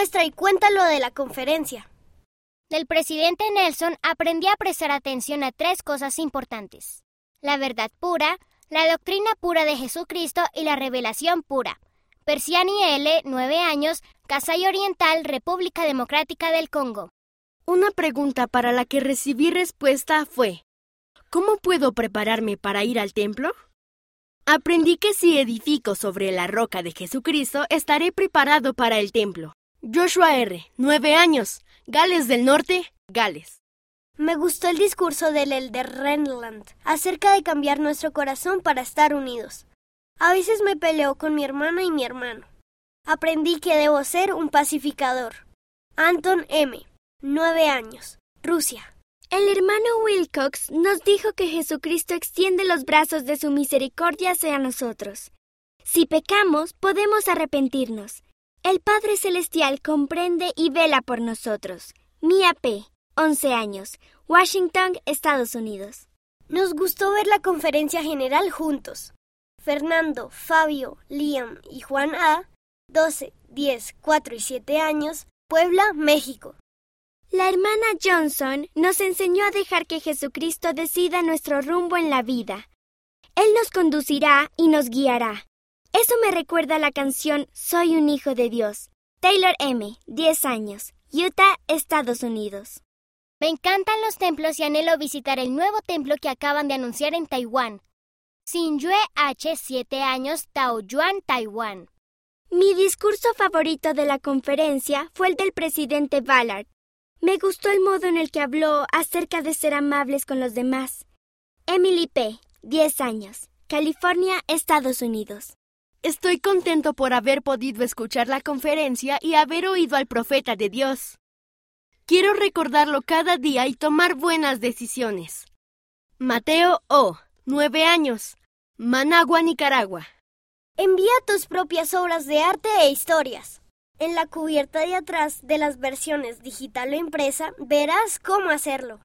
Muestra y cuéntalo de la conferencia. Del presidente Nelson aprendí a prestar atención a tres cosas importantes. La verdad pura, la doctrina pura de Jesucristo y la revelación pura. Persiani L., 9 años, Kasai Oriental, República Democrática del Congo. Una pregunta para la que recibí respuesta fue, ¿cómo puedo prepararme para ir al templo? Aprendí que si edifico sobre la roca de Jesucristo, estaré preparado para el templo. Joshua R., 9 años, Gales del Norte, Gales. Me gustó el discurso del Elder Renland acerca de cambiar nuestro corazón para estar unidos. A veces me peleo con mi hermana y mi hermano. Aprendí que debo ser un pacificador. Anton M., 9 años, Rusia. El hermano Wilcox nos dijo que Jesucristo extiende los brazos de su misericordia hacia nosotros. Si pecamos, podemos arrepentirnos. El Padre Celestial comprende y vela por nosotros. Mia P., 11 años, Washington, Estados Unidos. Nos gustó ver la conferencia general juntos. Fernando, Fabio, Liam y Juan A., 12, 10, 4 y 7 años, Puebla, México. La hermana Johnson nos enseñó a dejar que Jesucristo decida nuestro rumbo en la vida. Él nos conducirá y nos guiará. Eso me recuerda a la canción Soy un hijo de Dios. Taylor M., 10 años, Utah, Estados Unidos. Me encantan los templos y anhelo visitar el nuevo templo que acaban de anunciar en Taiwán. Yue H., 7 años, Taoyuan, Taiwán. Mi discurso favorito de la conferencia fue el del presidente Ballard. Me gustó el modo en el que habló acerca de ser amables con los demás. Emily P., 10 años, California, Estados Unidos. Estoy contento por haber podido escuchar la conferencia y haber oído al profeta de Dios. Quiero recordarlo cada día y tomar buenas decisiones. Mateo O., 9 años, Managua, Nicaragua. Envía tus propias obras de arte e historias. En la cubierta de atrás de las versiones digital o impresa verás cómo hacerlo.